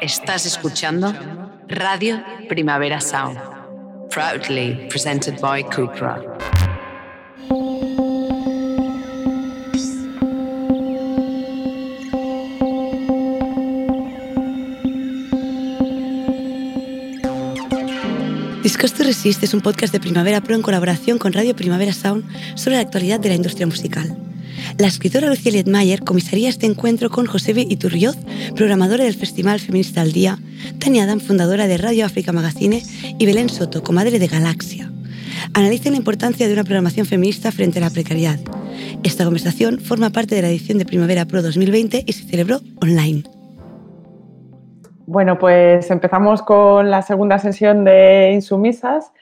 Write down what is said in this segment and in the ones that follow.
Estás escuchando Radio Primavera Sound, proudly presented by Cupra. Discos to Resist es un podcast de Primavera Pro en colaboración con Radio Primavera Sound sobre la actualidad de la industria musical. La escritora Lucía Lietmayer comisaría este encuentro con Josebe Iturrioz, programadora del Festival Feminista al Día, Tania Adam, fundadora de Radio África Magazine, y Belén Soto, comadre de Galaxia. Analizan la importancia de una programación feminista frente a la precariedad. Esta conversación forma parte de la edición de Primavera Pro 2020 y se celebró online. Bueno, pues empezamos con la segunda sesión de Insumisas,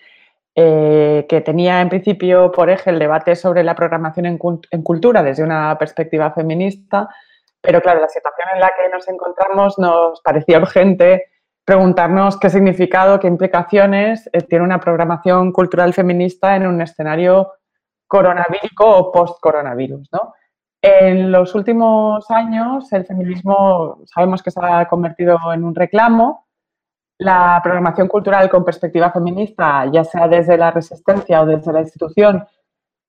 eh, que tenía en principio por eje el debate sobre la programación en, cultura desde una perspectiva feminista, pero claro, la situación en la que nos encontramos nos parecía urgente preguntarnos qué significado, qué implicaciones eh, tiene una programación cultural feminista en un escenario coronavírico o post-coronavirus, ¿no? En los últimos años, el feminismo sabemos que se ha convertido en un reclamo. La programación cultural con perspectiva feminista, ya sea desde la resistencia o desde la institución,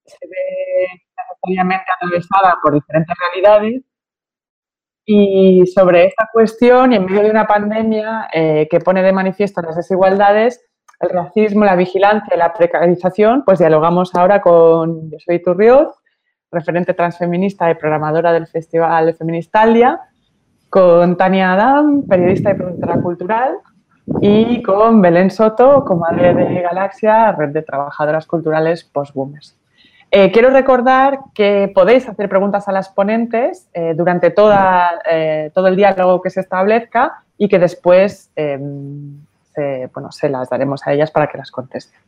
se ve necesariamente atravesada por diferentes realidades. Y sobre esta cuestión, y en medio de una pandemia eh, que pone de manifiesto las desigualdades, el racismo, la vigilancia y la precarización, pues dialogamos ahora con Yo soy Turrioz, referente transfeminista y programadora del Festival Feministalia, con Tania Adam, periodista y productora cultural, y con Belén Soto, comadre de Galaxia, red de trabajadoras culturales post-boomers. Eh, quiero recordar que podéis hacer preguntas a las ponentes eh, durante toda, eh, todo el diálogo que se establezca y que después em, bueno, se las daremos a ellas para que las contesten.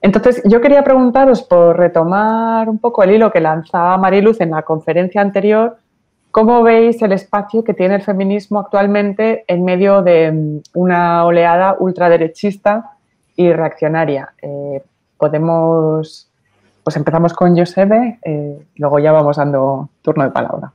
Entonces, yo quería preguntaros, por retomar un poco el hilo que lanzaba Mariluz en la conferencia anterior, ¿cómo veis el espacio que tiene el feminismo actualmente en medio de mm, una oleada ultraderechista y reaccionaria? Eh, podemos, pues empezamos con Josebe, eh, luego ya vamos dando turno de palabra.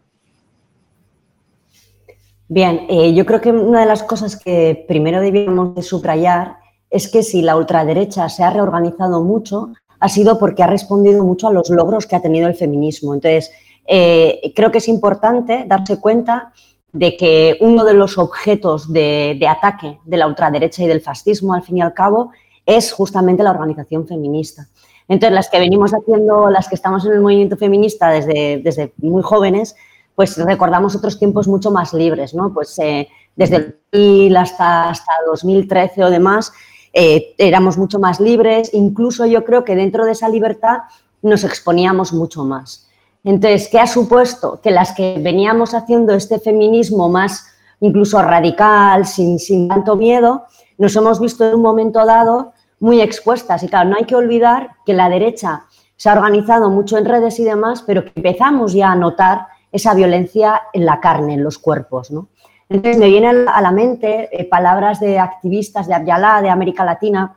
Bien, eh, yo creo que una de las cosas que primero debíamos de subrayar es que si la ultraderecha se ha reorganizado mucho, ha sido porque ha respondido mucho a los logros que ha tenido el feminismo. Entonces, eh, creo que es importante darse cuenta de que uno de los objetos de, ataque de la ultraderecha y del fascismo, al fin y al cabo, es justamente la organización feminista. Entonces, las que venimos haciendo, las que estamos en el movimiento feminista desde, desde muy jóvenes, pues recordamos otros tiempos mucho más libres, ¿no? Pues eh, desde el hasta, hasta 2013 o demás, eh, éramos mucho más libres, incluso yo creo que dentro de esa libertad nos exponíamos mucho más. Entonces, ¿qué ha supuesto? Que las que veníamos haciendo este feminismo más incluso radical, sin, sin tanto miedo, nos hemos visto en un momento dado muy expuestas. Y claro, no hay que olvidar que la derecha se ha organizado mucho en redes y demás, pero que empezamos ya a notar esa violencia en la carne, en los cuerpos. ¿no? Entonces me vienen a la mente eh, palabras de activistas de Abyalá, de América Latina,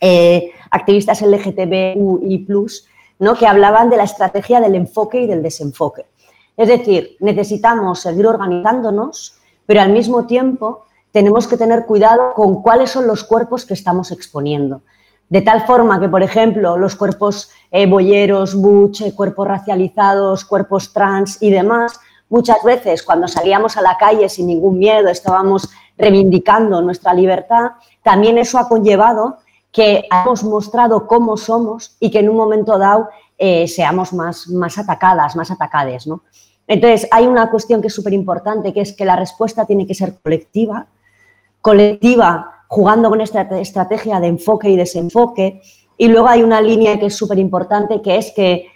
eh, activistas LGTBI+, ¿no? que hablaban de la estrategia del enfoque y del desenfoque. Es decir, necesitamos seguir organizándonos, pero al mismo tiempo tenemos que tener cuidado con cuáles son los cuerpos que estamos exponiendo. De tal forma que, por ejemplo, los cuerpos eh, boyeros, butch, cuerpos racializados, cuerpos trans y demás, Muchas veces cuando salíamos a la calle sin ningún miedo, estábamos reivindicando nuestra libertad, también eso ha conllevado que hemos mostrado cómo somos y que en un momento dado eh, seamos más, más atacadas, más atacades. ¿no? Entonces, hay una cuestión que es súper importante, que es que la respuesta tiene que ser colectiva, colectiva jugando con esta estrategia de enfoque y desenfoque. Y luego hay una línea que es súper importante, que es que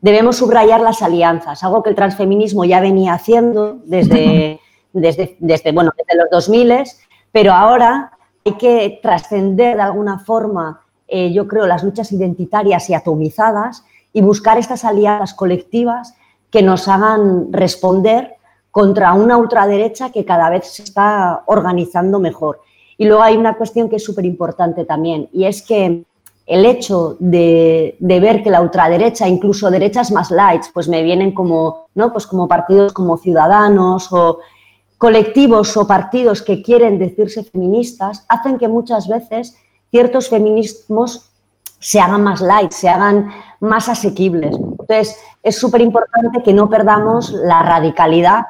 debemos subrayar las alianzas, algo que el transfeminismo ya venía haciendo desde, desde, desde, bueno, desde los 2000, pero ahora hay que trascender de alguna forma, eh, yo creo, las luchas identitarias y atomizadas y buscar estas alianzas colectivas que nos hagan responder contra una ultraderecha que cada vez se está organizando mejor. Y luego hay una cuestión que es súper importante también, y es que el hecho de, ver que la ultraderecha, incluso derechas más lights, pues me vienen como, ¿no? pues como partidos como Ciudadanos o colectivos o partidos que quieren decirse feministas hacen que muchas veces ciertos feminismos se hagan más light, se hagan más asequibles. Entonces, es súper importante que no perdamos la radicalidad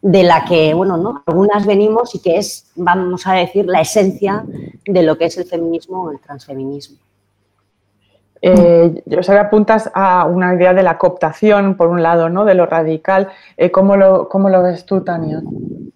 de la que, bueno, ¿no? algunas venimos y que es, vamos a decir, la esencia de lo que es el feminismo o el transfeminismo. Eh, sé que apuntas a una idea de la cooptación, por un lado, ¿no? de lo radical. Eh, ¿cómo, lo, lo, ves tú, Tania,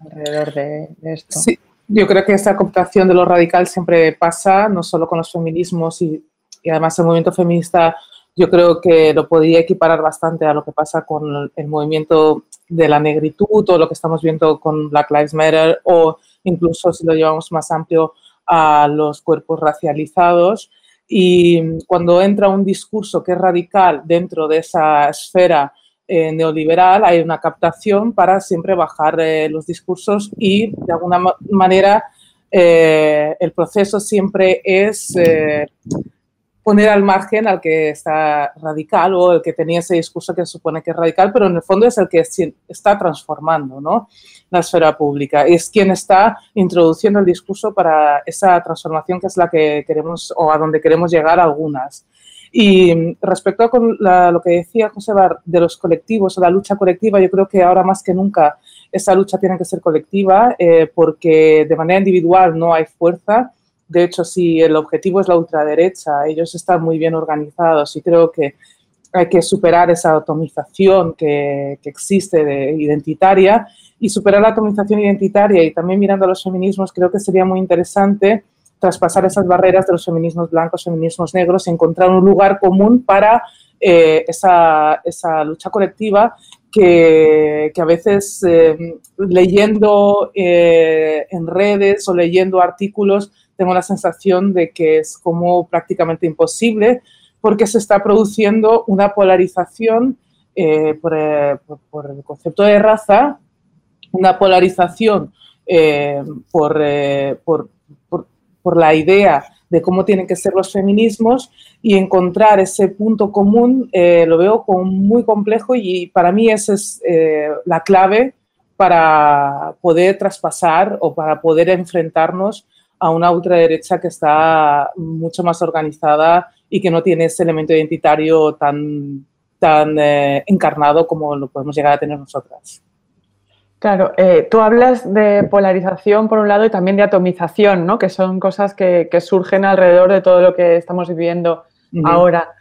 alrededor de, esto? Sí, yo creo que esta cooptación de lo radical siempre pasa, no solo con los feminismos y, y además el movimiento feminista yo creo que lo podría equiparar bastante a lo que pasa con el movimiento de la negritud o lo que estamos viendo con Black Lives Matter o incluso si lo llevamos más amplio a los cuerpos racializados. Y cuando entra un discurso que es radical dentro de esa esfera eh, neoliberal, hay una captación para siempre bajar eh, los discursos y de alguna manera eh, el proceso siempre es poner al margen al que está radical o el que tenía ese discurso que supone que es radical, pero en el fondo es el que está transformando ¿no? la esfera pública. Es quien está introduciendo el discurso para esa transformación que es la que queremos o a donde queremos llegar algunas. Y respecto a lo que decía José Bar de los colectivos o la lucha colectiva, yo creo que ahora más que nunca esa lucha tiene que ser colectiva eh, porque de manera individual no hay fuerza de hecho, si el objetivo es la ultraderecha, ellos están muy bien organizados y creo que hay que superar esa atomización que, existe de identitaria. Y superar la atomización identitaria y también mirando a los feminismos, creo que sería muy interesante traspasar esas barreras de los feminismos blancos, feminismos negros, y encontrar un lugar común para eh, esa, lucha colectiva que, a veces eh, leyendo eh, en redes o leyendo artículos tengo la sensación de que es como prácticamente imposible porque se está produciendo una polarización eh, eh, por, el concepto de raza, una polarización eh, por, por, la idea de cómo tienen que ser los feminismos y encontrar ese punto común lo veo como muy complejo y para mí esa es la clave para poder traspasar o para poder enfrentarnos a una ultraderecha que está mucho más organizada y que no tiene ese elemento identitario tan, tan eh, encarnado como lo podemos llegar a tener nosotras. Claro, eh, tú hablas de polarización por un lado y también de atomización, ¿no? que son cosas que, surgen alrededor de todo lo que estamos viviendo ahora.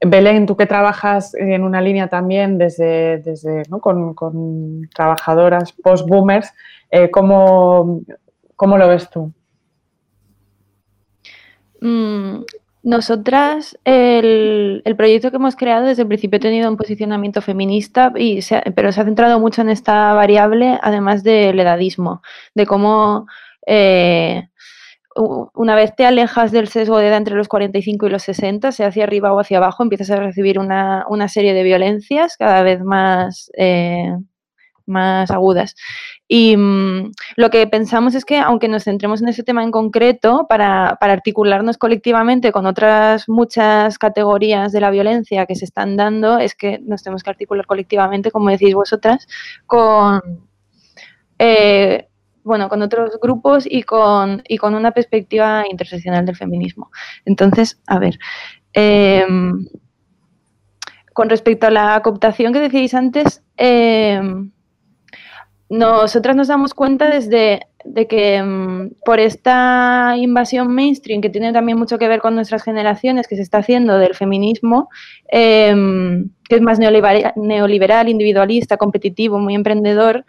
Belén, tú que trabajas en una línea también desde, desde con, trabajadoras post-boomers, eh, ¿cómo, ¿cómo lo ves tú? Mm, nosotras, el, proyecto que hemos creado desde el principio ha tenido un posicionamiento feminista, y pero se ha centrado mucho en esta variable, además del edadismo, de cómo eh, una vez te alejas del sesgo de edad entre los 45 y los 60, sea hacia arriba o hacia abajo, empiezas a recibir una, serie de violencias cada vez más, eh, más agudas. Y mm, lo que pensamos es que, aunque nos centremos en ese tema en concreto, para, articularnos colectivamente con otras muchas categorías de la violencia que se están dando, es que nos tenemos que articular colectivamente, como decís vosotras, con, eh, bueno, con otros grupos y con, y con una perspectiva interseccional del feminismo. Entonces, a ver. Em, con respecto a la cooptación que decíais antes, em, nosotras nos damos cuenta desde de que mm, por esta invasión mainstream, que tiene también mucho que ver con nuestras generaciones, que se está haciendo del feminismo, em, que es más neoliberal, individualista, competitivo, muy emprendedor,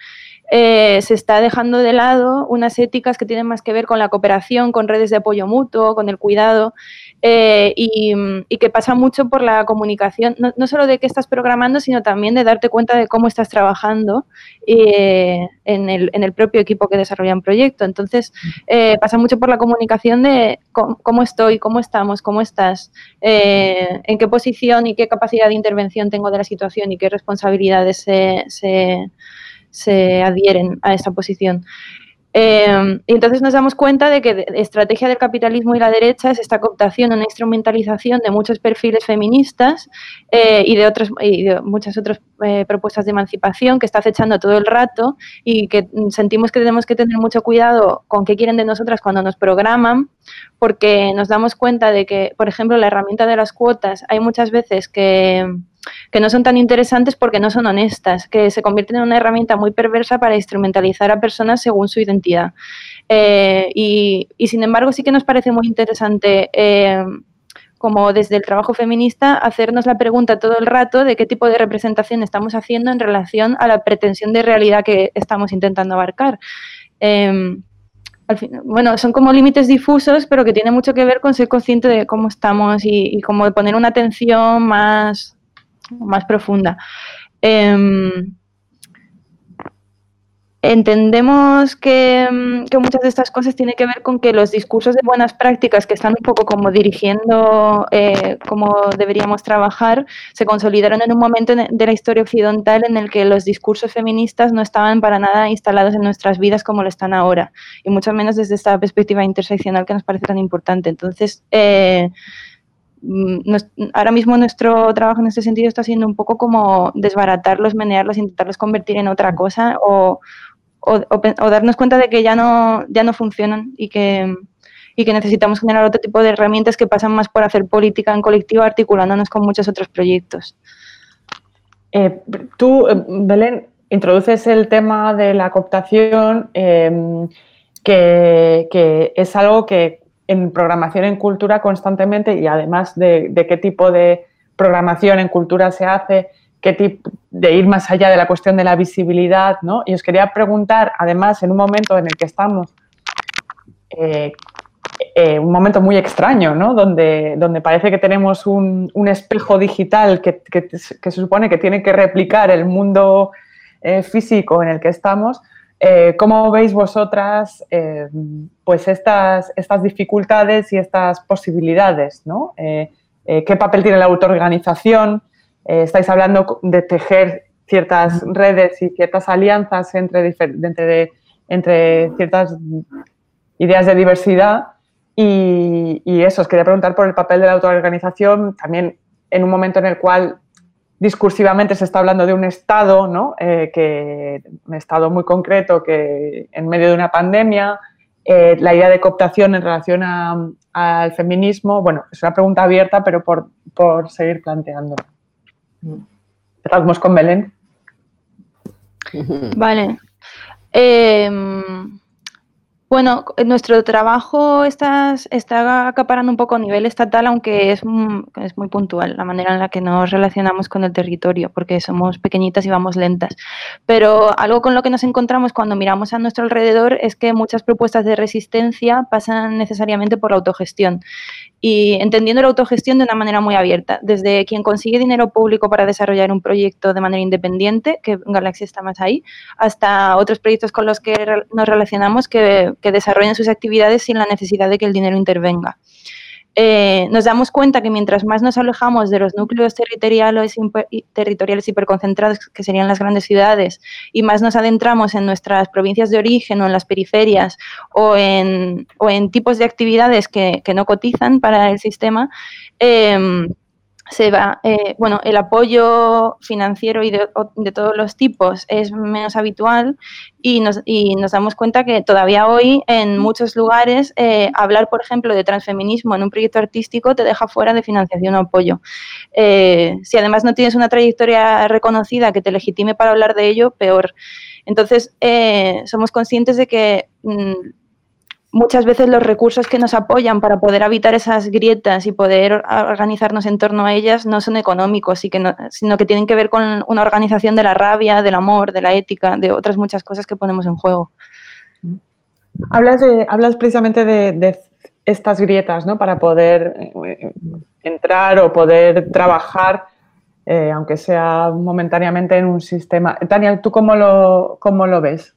eh, se está dejando de lado unas éticas que tienen más que ver con la cooperación, con redes de apoyo mutuo, con el cuidado. Eh, y, que pasa mucho por la comunicación, no, solo de qué estás programando, sino también de darte cuenta de cómo estás trabajando eh, en, el, propio equipo que desarrolla un proyecto. Entonces, eh, pasa mucho por la comunicación de cómo, estoy, cómo estamos, cómo estás, en qué posición y qué capacidad de intervención tengo de la situación y qué responsabilidades se, se adhieren a esa posición. Em, y entonces nos damos cuenta de que la estrategia del capitalismo y la derecha es esta cooptación, una instrumentalización de muchos perfiles feministas eh, y, de otros, y de muchas otras eh, propuestas de emancipación que está acechando todo el rato y que sentimos que tenemos que tener mucho cuidado con qué quieren de nosotras cuando nos programan, porque nos damos cuenta de que, por ejemplo, la herramienta de las cuotas, hay muchas veces que que no son tan interesantes porque no son honestas, que se convierten en una herramienta muy perversa para instrumentalizar a personas según su identidad. Eh, y, sin embargo sí que nos parece muy interesante. Eh, como desde el trabajo feminista, hacernos la pregunta todo el rato de qué tipo de representación estamos haciendo en relación a la pretensión de realidad que estamos intentando abarcar. Em, bueno, son como límites difusos, pero que tienen mucho que ver con ser consciente de cómo estamos y, y como poner una atención más, más profunda. Em, entendemos que, muchas de estas cosas tienen que ver con que los discursos de buenas prácticas que están un poco como dirigiendo eh, cómo deberíamos trabajar se consolidaron en un momento de la historia occidental en el que los discursos feministas no estaban para nada instalados en nuestras vidas como lo están ahora y mucho menos desde esta perspectiva interseccional que nos parece tan importante. Entonces, eh, ahora mismo nuestro trabajo en este sentido está siendo un poco como desbaratarlos, menearlos, intentarlos convertir en otra cosa o, darnos cuenta de que ya no, ya no funcionan y que, y que necesitamos generar otro tipo de herramientas que pasan más por hacer política en colectivo, articulándonos con muchos otros proyectos. Eh, tú, eh, Belén, introduces el tema de la cooptación, em, que, que, es algo que en programación en cultura constantemente y además de, qué tipo de programación en cultura se hace, qué tipo de ir más allá de la cuestión de la visibilidad, ¿no? Y os quería preguntar, además, en un momento en el que estamos, eh, eh, un momento muy extraño, ¿no? Donde, donde parece que tenemos un, espejo digital que, se supone que tiene que replicar el mundo eh, físico en el que estamos, eh, ¿Cómo veis vosotras eh, pues estas, estas dificultades y estas posibilidades? Eh, ¿Qué papel tiene la autoorganización? estáis hablando de tejer ciertas redes y ciertas alianzas entre, entre, entre ciertas ideas de diversidad. Y, y, eso, os quería preguntar por el papel de la autoorganización, también en un momento en el cual discursivamente se está hablando de un Estado, ¿no? Eh, que, un Estado muy concreto que en medio de una pandemia, eh, la idea de cooptación en relación al feminismo, bueno, es una pregunta abierta, pero por, seguir planteando. Empezamos con Belén. Vale. Em, bueno, nuestro trabajo está, está acaparando un poco a nivel estatal, aunque es, es muy puntual la manera en la que nos relacionamos con el territorio, porque somos pequeñitas y vamos lentas. Pero algo con lo que nos encontramos cuando miramos a nuestro alrededor es que muchas propuestas de resistencia pasan necesariamente por autogestión y entendiendo la autogestión de una manera muy abierta, desde quien consigue dinero público para desarrollar un proyecto de manera independiente, que Galaxy está más ahí, hasta otros proyectos con los que nos relacionamos que, que desarrollan sus actividades sin la necesidad de que el dinero intervenga. Eh, nos damos cuenta que mientras más nos alejamos de los núcleos territoriales, hiperconcentrados, que serían las grandes ciudades, y más nos adentramos en nuestras provincias de origen o en las periferias o en, tipos de actividades que, que, no cotizan para el sistema, eh, se va, eh, bueno, el apoyo financiero y de, todos los tipos es menos habitual y nos, y nos, damos cuenta que todavía hoy en muchos lugares eh, hablar, por ejemplo, de transfeminismo en un proyecto artístico te deja fuera de financiación o apoyo. Eh, si además no tienes una trayectoria reconocida que te legitime para hablar de ello, peor. Entonces, somos conscientes de que mm, muchas veces los recursos que nos apoyan para poder evitar esas grietas y poder organizarnos en torno a ellas no son económicos, y que sino que tienen que ver con una organización de la rabia, del amor, de la ética, de otras muchas cosas que ponemos en juego. Hablas, de, hablas precisamente de, estas grietas, ¿no? Para poder eh, entrar o poder trabajar, eh, aunque sea momentáneamente en un sistema. Tania, ¿tú cómo lo, cómo lo ves?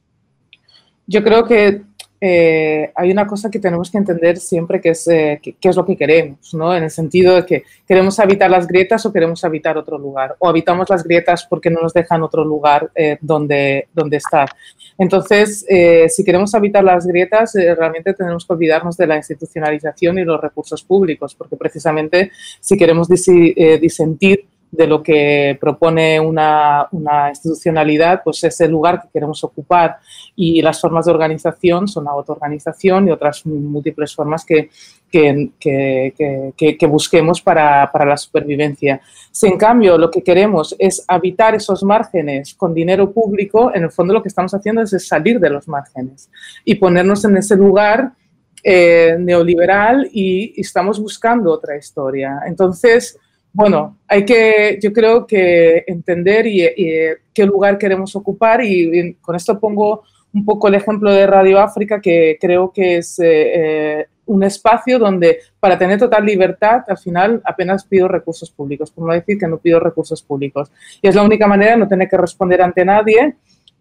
Yo creo que eh, hay una cosa que tenemos que entender siempre que es eh, qué es lo que queremos, ¿no? En el sentido de que queremos habitar las grietas o queremos habitar otro lugar, o habitamos las grietas porque no nos dejan otro lugar eh, donde, donde estar. Entonces, si queremos habitar las grietas, realmente tenemos que olvidarnos de la institucionalización y los recursos públicos, porque precisamente si queremos disentir de lo que propone una, institucionalidad, pues es el lugar que queremos ocupar y las formas de organización son la autoorganización y otras múltiples formas que, que, busquemos para, la supervivencia. Si en cambio lo que queremos es habitar esos márgenes con dinero público, en el fondo lo que estamos haciendo es salir de los márgenes y ponernos en ese lugar eh, neoliberal y estamos buscando otra historia. Entonces, bueno, hay que, yo creo que entender y, qué lugar queremos ocupar y, con esto pongo un poco el ejemplo de Radio África, que creo que es eh, eh, un espacio donde para tener total libertad, al final apenas pido recursos públicos, por no decir que no pido recursos públicos. Y es la única manera de no tener que responder ante nadie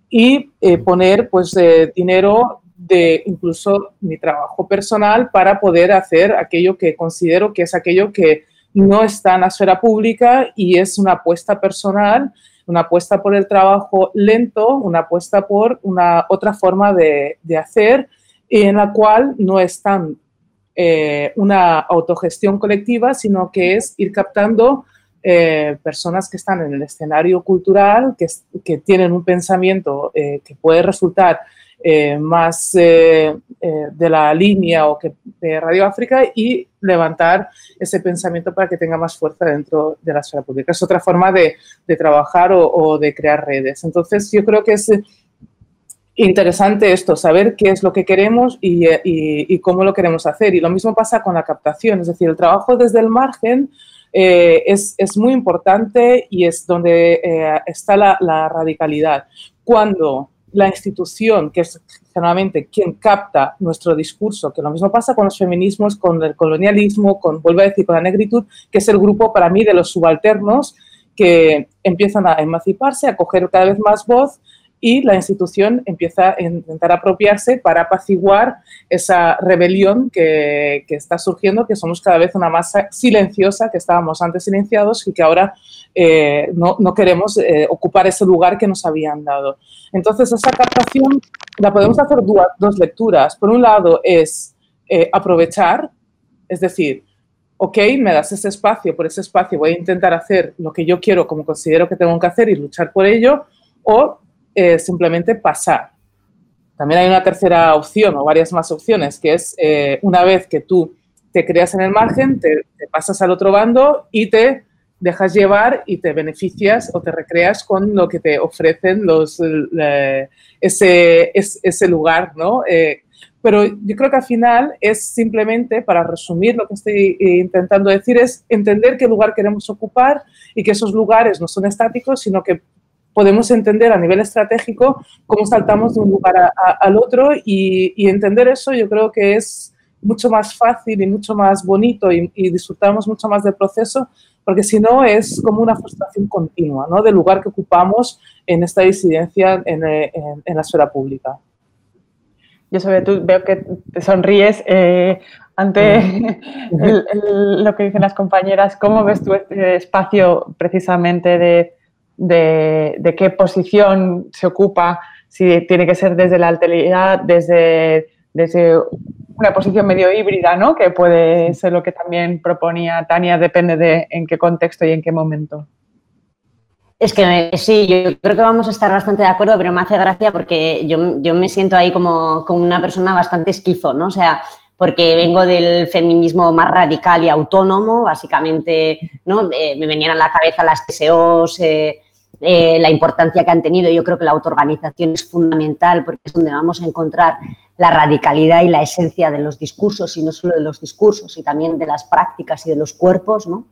y eh, poner pues dinero de incluso mi trabajo personal para poder hacer aquello que considero que es aquello que no está en la esfera pública y es una apuesta personal, una apuesta por el trabajo lento, una apuesta por una otra forma de, hacer en la cual no es tan eh, una autogestión colectiva, sino que es ir captando eh, personas que están en el escenario cultural, que, tienen un pensamiento eh, que puede resultar eh, más eh, eh, de la línea o que de Radio África y levantar ese pensamiento para que tenga más fuerza dentro de la esfera pública. Es otra forma de, trabajar o, de crear redes. Entonces, yo creo que es interesante esto, saber qué es lo que queremos y, cómo lo queremos hacer. Y lo mismo pasa con la captación, es decir, el trabajo desde el margen. es, es, muy importante y es donde está la, la radicalidad. Cuando la institución, que es generalmente quien capta nuestro discurso, que lo mismo pasa con los feminismos, con el colonialismo, con, vuelvo a decir, con la negritud, que es el grupo para mí de los subalternos que empiezan a emanciparse, a coger cada vez más voz y la institución empieza a intentar apropiarse para apaciguar esa rebelión que, está surgiendo, que somos cada vez una masa silenciosa, que estábamos antes silenciados y que ahora eh, no, queremos eh, ocupar ese lugar que nos habían dado. Entonces, esa captación la podemos hacer dos lecturas. Por un lado es eh, aprovechar, es decir, ok, me das ese espacio, por ese espacio voy a intentar hacer lo que yo quiero, como considero que tengo que hacer y luchar por ello, o eh, simplemente pasar. También hay una tercera opción o varias más opciones, que es eh, una vez que tú te creas en el margen, te, pasas al otro bando y te dejas llevar y te beneficias o te recreas con lo que te ofrecen los, ese, ese, lugar, ¿no? Eh, pero yo creo que al final es simplemente, para resumir lo que estoy intentando decir, es entender qué lugar queremos ocupar y que esos lugares no son estáticos, sino que podemos entender a nivel estratégico cómo saltamos de un lugar al otro y, entender eso yo creo que es mucho más fácil y mucho más bonito y, disfrutamos mucho más del proceso, porque si no es como una frustración continua ¿no? del lugar que ocupamos en esta disidencia en, la esfera pública. Yo sobre todo veo que te sonríes eh, ante lo que dicen las compañeras. ¿Cómo ves tú este espacio precisamente de de, qué posición se ocupa, si tiene que ser desde la alteridad, desde, desde una posición medio híbrida, ¿no? que puede ser lo que también proponía Tania, depende de en qué contexto y en qué momento. Es que sí, yo creo que vamos a estar bastante de acuerdo, pero me hace gracia porque yo, yo me siento ahí como, como, una persona bastante esquizo, ¿no? O sea, porque vengo del feminismo más radical y autónomo, básicamente, ¿no? Eh, me venían a la cabeza las TSOs, eh, la importancia que han tenido. Yo creo que la autoorganización es fundamental porque es donde vamos a encontrar la radicalidad y la esencia de los discursos, y no solo de los discursos, y también de las prácticas y de los cuerpos. ¿no?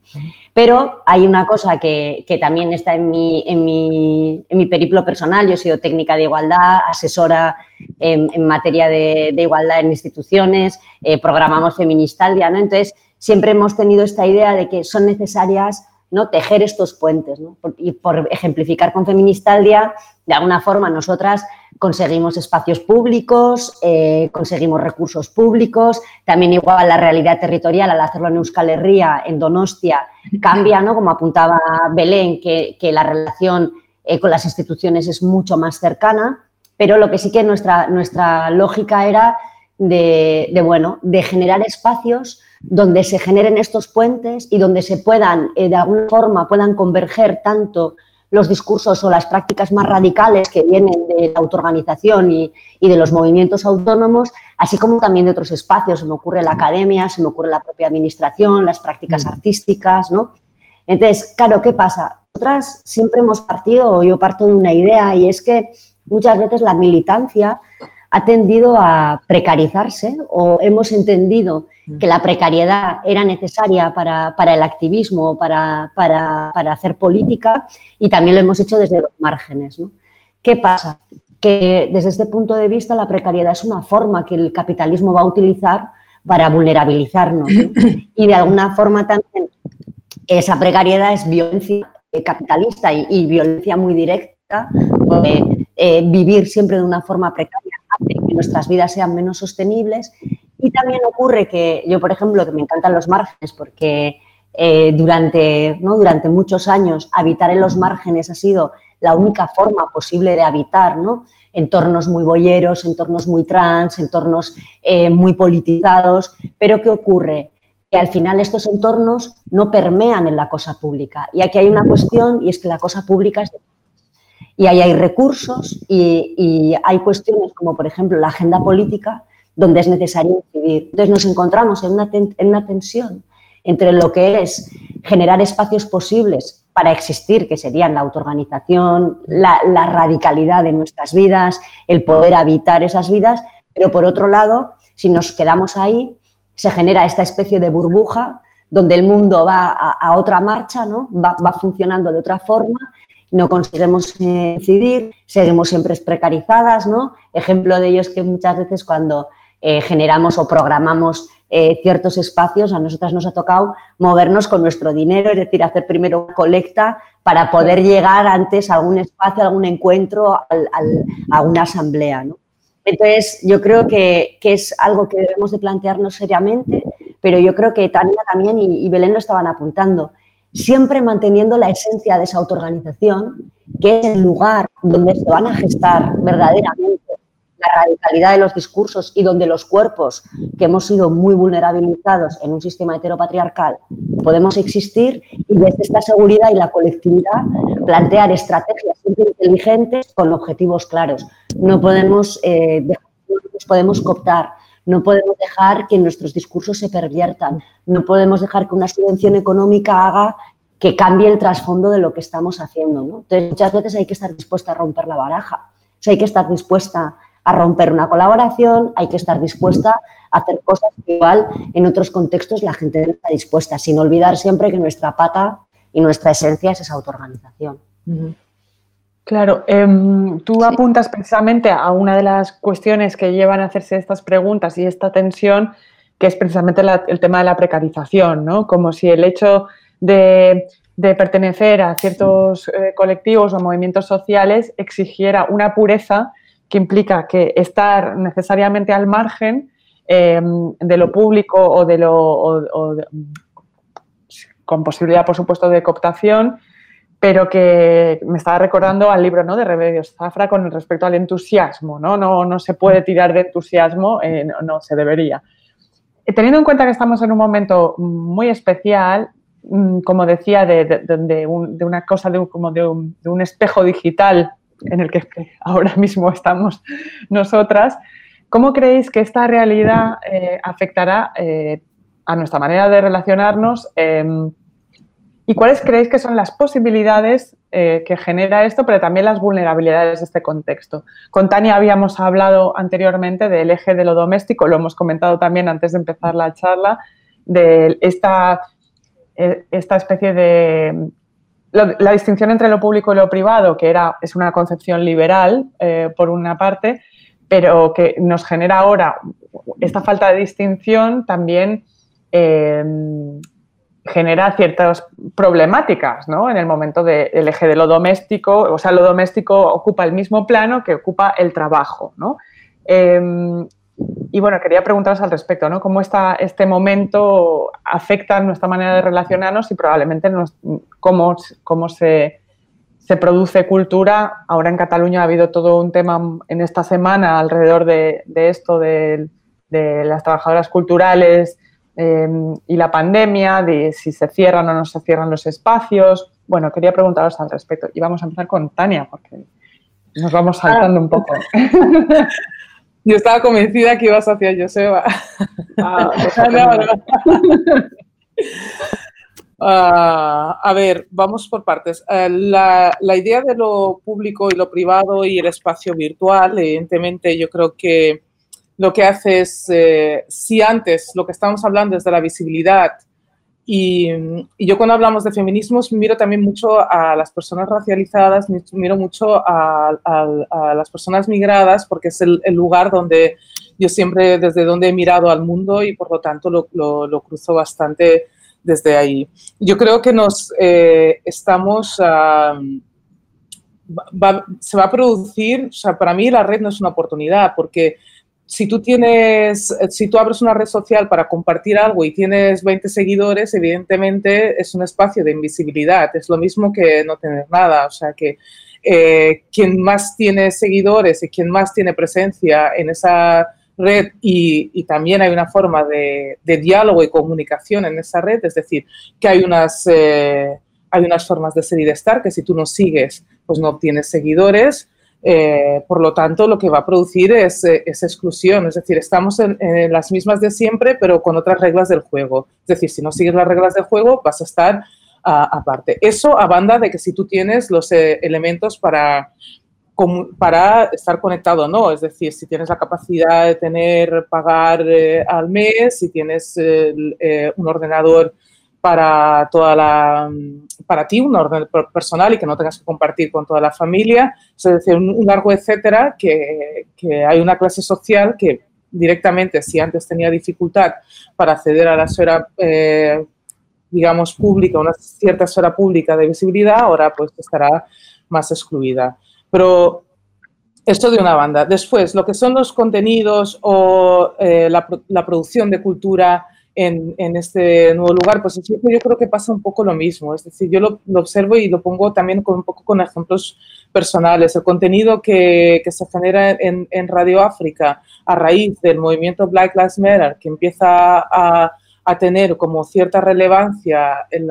Pero hay una cosa que, también está en mi, en, mi, en mi, periplo personal. Yo he sido técnica de igualdad, asesora en, materia de, igualdad en instituciones, eh, programamos Feministaldia. ¿no? Entonces, siempre hemos tenido esta idea de que son necesarias ¿no? tejer estos puentes. Y por ejemplificar con Feminista al Día, de alguna forma nosotras conseguimos espacios públicos, eh, conseguimos recursos públicos, también igual la realidad territorial al hacerlo en Euskal Herria, en Donostia, cambia, ¿no? como apuntaba Belén, que, la relación eh, con las instituciones es mucho más cercana, pero lo que sí que nuestra, nuestra lógica era de, bueno, de generar espacios donde se generen estos puentes y donde se puedan, eh, de alguna forma, puedan converger tanto los discursos o las prácticas más radicales que vienen de la autoorganización y, de los movimientos autónomos, así como también de otros espacios. Se me ocurre la academia, se me ocurre la propia administración, las prácticas mm. artísticas, ¿no? Entonces, claro, ¿qué pasa? Nosotras siempre hemos partido, yo parto de una idea, y es que muchas veces la militancia ha tendido a precarizarse o hemos entendido que la precariedad era necesaria para, el activismo, para, para, hacer política y también lo hemos hecho desde los márgenes. ¿Qué pasa? Que desde este punto de vista la precariedad es una forma que el capitalismo va a utilizar para vulnerabilizarnos y de alguna forma también esa precariedad es violencia capitalista y, violencia muy directa, eh, vivir siempre de una forma precaria nuestras vidas sean menos sostenibles. Y también ocurre que yo, por ejemplo, que me encantan los márgenes porque eh, durante, ¿no? durante muchos años habitar en los márgenes ha sido la única forma posible de habitar, ¿no? entornos muy boyeros, entornos muy trans, entornos eh, muy politizados, pero ¿qué ocurre? Que al final estos entornos no permean en la cosa pública. Y aquí hay una cuestión y es que la cosa pública es y ahí hay recursos y, hay cuestiones como, por ejemplo, la agenda política, donde es necesario incidir. Entonces nos encontramos en una, en una tensión entre lo que es generar espacios posibles para existir, que serían la autoorganización, la, radicalidad de nuestras vidas, el poder habitar esas vidas, pero por otro lado, si nos quedamos ahí, se genera esta especie de burbuja donde el mundo va a, otra marcha, ¿no? va, va funcionando de otra forma no conseguimos incidir, seguimos siempre precarizadas, ¿no? Ejemplo de ello es que muchas veces cuando eh, generamos o programamos eh, ciertos espacios, a nosotras nos ha tocado movernos con nuestro dinero, es decir, hacer primero una colecta para poder llegar antes a algún espacio, a algún encuentro, a una asamblea, ¿no? Entonces, yo creo que, es algo que debemos de plantearnos seriamente, pero yo creo que Tania también y, y Belén lo estaban apuntando siempre manteniendo la esencia de esa autoorganización, que es el lugar donde se van a gestar verdaderamente la radicalidad de los discursos y donde los cuerpos que hemos sido muy vulnerabilizados en un sistema heteropatriarcal podemos existir y desde esta seguridad y la colectividad plantear estrategias inteligentes con objetivos claros. No podemos, eh, podemos cooptar, no podemos dejar que nuestros discursos se perviertan. No podemos dejar que una subvención económica haga que cambie el trasfondo de lo que estamos haciendo. Entonces, muchas veces hay que estar dispuesta a romper la baraja. hay que estar dispuesta a romper una colaboración, hay que estar dispuesta a hacer cosas que igual en otros contextos la gente no está dispuesta, sin olvidar siempre que nuestra pata y nuestra esencia es esa autoorganización. Claro, em, tú apuntas precisamente a una de las cuestiones que llevan a hacerse estas preguntas y esta tensión, que es precisamente el tema de la precarización, ¿no? Como si el hecho de, pertenecer a ciertos eh, colectivos o movimientos sociales exigiera una pureza que implica que estar necesariamente al margen em, de lo público o de lo con posibilidad, por supuesto, de cooptación pero que me estaba recordando al libro ¿no? de Remedios Zafra con respecto al entusiasmo, ¿no? No, no se puede tirar de entusiasmo, eh, no, se debería. Eh, teniendo en cuenta que estamos en un momento muy especial, mm, como decía, de, una cosa, de como de un, espejo digital en el que ahora mismo estamos nosotras, ¿cómo creéis que esta realidad eh, afectará a nuestra manera de relacionarnos? Em, ¿Y cuáles creéis que son las posibilidades eh, que genera esto, pero también las vulnerabilidades de este contexto? Con Tania habíamos hablado anteriormente del eje de lo doméstico, lo hemos comentado también antes de empezar la charla, de esta, eh, esta especie de... la distinción entre lo público y lo privado, que era, es una concepción liberal, eh, por una parte, pero que nos genera ahora esta falta de distinción también genera ciertas problemáticas, ¿no? En el momento del eje de lo doméstico, o sea, lo doméstico ocupa el mismo plano que ocupa el trabajo, ¿no? Em, y bueno, quería preguntaros al respecto, ¿no? ¿Cómo está este momento afecta nuestra manera de relacionarnos y probablemente cómo, cómo se, se, produce cultura? Ahora en Cataluña ha habido todo un tema en esta semana alrededor de, esto, de, de, las trabajadoras culturales em, y la pandemia, de si se cierran o no se cierran los espacios. Bueno, quería preguntaros al respecto. Y vamos a empezar con Tania, porque nos vamos saltando un poco. Yo estaba convencida que ibas hacia Joseba. Ah, ah, a ver, vamos por partes. Eh, la, idea de lo público y lo privado y el espacio virtual, evidentemente yo creo que lo que hace es, eh, si antes lo que estamos hablando es de la visibilidad y, yo cuando hablamos de feminismos miro también mucho a las personas racializadas, miro mucho a, las personas migradas porque es el, lugar donde yo siempre desde donde he mirado al mundo y por lo tanto lo, lo, cruzo bastante desde ahí. Yo creo que nos eh, estamos... se va a producir, o sea, para mí la red no es una oportunidad porque si tú tienes, eh, si tú abres una red social para compartir algo y tienes 20 seguidores, evidentemente es un espacio de invisibilidad. Es lo mismo que no tener nada. O sea que eh, quien más tiene seguidores y quien más tiene presencia en esa red y, también hay una forma de, diálogo y comunicación en esa red, es decir, que hay unas, eh, hay unas formas de ser y de estar que si tú no sigues, pues no obtienes seguidores eh, por lo tanto, lo que va a producir es, eh, exclusión, es decir, estamos en, las mismas de siempre, pero con otras reglas del juego. Es decir, si no sigues las reglas del juego, vas a estar aparte. Eso a banda de que si tú tienes los eh, elementos para, para estar conectado no, es decir, si tienes la capacidad de tener, pagar al mes, si tienes un ordenador para toda la para ti un orden personal y que no tengas que compartir con toda la familia es decir un, largo etcétera que, que, hay una clase social que directamente si antes tenía dificultad para acceder a la esfera eh, digamos pública una cierta esfera pública de visibilidad ahora pues estará más excluida pero esto de una banda. Después, lo que son los contenidos o eh, la, la, producción de cultura en, este nuevo lugar, pues yo creo que pasa un poco lo mismo. Es decir, yo lo, observo y lo pongo también con, un poco con ejemplos personales. El contenido que, se genera en, Radio África a raíz del movimiento Black Lives Matter, que empieza a, tener como cierta relevancia en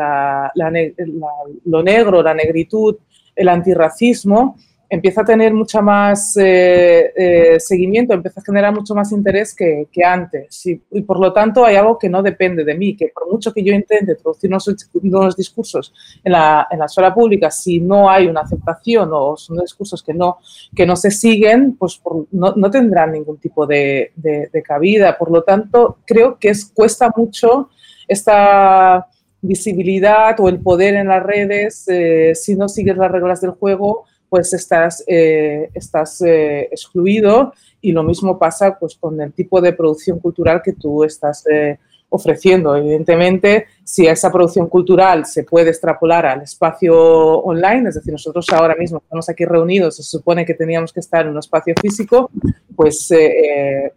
lo negro, la negritud, el antirracismo, empieza a tener mucha más eh, eh, seguimiento, empieza a generar mucho más interés que, antes. Y, por lo tanto hay algo que no depende de mí, que por mucho que yo intente traducir unos, discursos en la, en la esfera pública, si no hay una aceptación o son discursos que no, que no se siguen, pues no, no, tendrán ningún tipo de, de, cabida. Por lo tanto, creo que es, cuesta mucho esta visibilidad o el poder en las redes eh, si no sigues las reglas del juego pues estás, eh, estás eh, excluido y lo mismo pasa pues, con el tipo de producción cultural que tú estás eh, ofreciendo. Evidentemente, si esa producción cultural se puede extrapolar al espacio online, es decir, nosotros ahora mismo estamos aquí reunidos, se supone que teníamos que estar en un espacio físico, pues,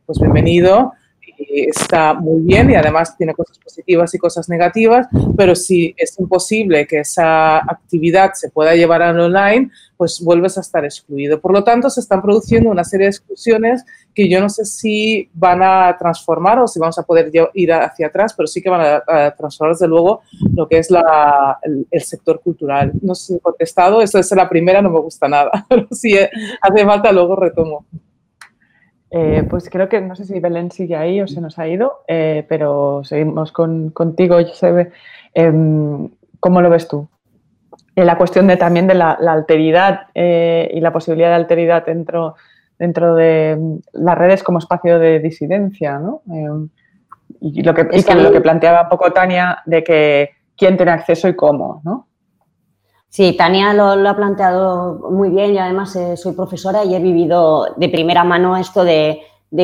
pues bienvenido está muy bien y además tiene cosas positivas y cosas negativas, pero si es imposible que esa actividad se pueda llevar al online, pues vuelves a estar excluido. Por lo tanto, se están produciendo una serie de exclusiones que yo no sé si van a transformar o si vamos a poder ir hacia atrás, pero sí que van a, transformar desde luego lo que es la, el, sector cultural. No sé si he contestado, esa es la primera, no me gusta nada, si hace falta luego retomo. Eh, pues creo que no sé si Belén sigue ahí o se nos ha ido, eh, pero seguimos con, contigo, Josep. Em, ¿Cómo lo ves tú? En la cuestión de, también de la, alteridad eh, y la posibilidad de alteridad dentro, dentro de las redes como espacio de disidencia, ¿no? Em, y lo que, y que lo que planteaba un poco Tania de que quién tiene acceso y cómo, ¿no? Sí, Tania lo, ha planteado muy bien y además eh, soy profesora y he vivido de primera mano esto de,